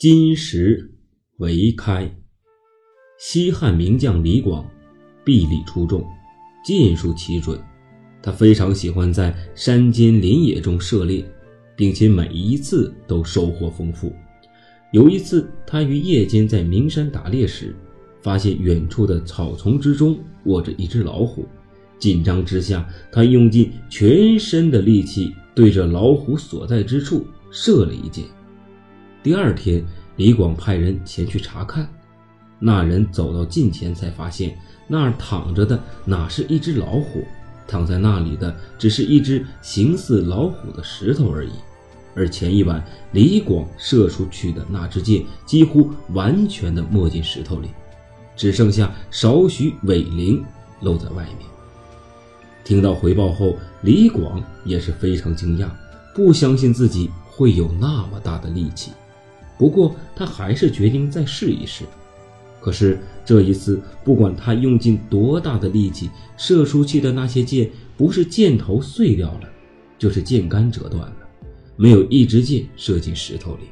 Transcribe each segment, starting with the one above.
金石为开。西汉名将李广，臂力出众，箭术奇准。他非常喜欢在山间林野中射猎，并且每一次都收获丰富。有一次，他于夜间在名山打猎时，发现远处的草丛之中卧着一只老虎。紧张之下，他用尽全身的力气，对着老虎所在之处射了一箭。第二天，李广派人前去查看，那人走到近前才发现，那儿躺着的哪是一只老虎，躺在那里的只是一只形似老虎的石头而已。而前一晚李广射出去的那支箭，几乎完全的没进石头里，只剩下少许尾翎露在外面。听到回报后，李广也是非常惊讶，不相信自己会有那么大的力气。不过他还是决定再试一试。可是这一次，不管他用尽多大的力气，射出去的那些箭，不是箭头碎掉了，就是箭杆折断了，没有一支箭射进石头里。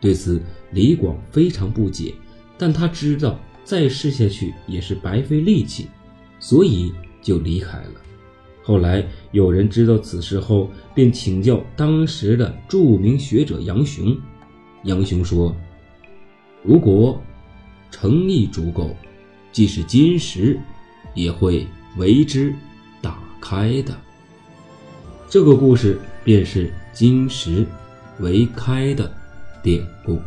对此，李广非常不解，但他知道再试下去也是白费力气，所以就离开了。后来有人知道此事后，便请教当时的著名学者杨雄。杨雄说：“如果诚意足够，即使金石也会为之打开的。”这个故事便是“金石为开”的典故。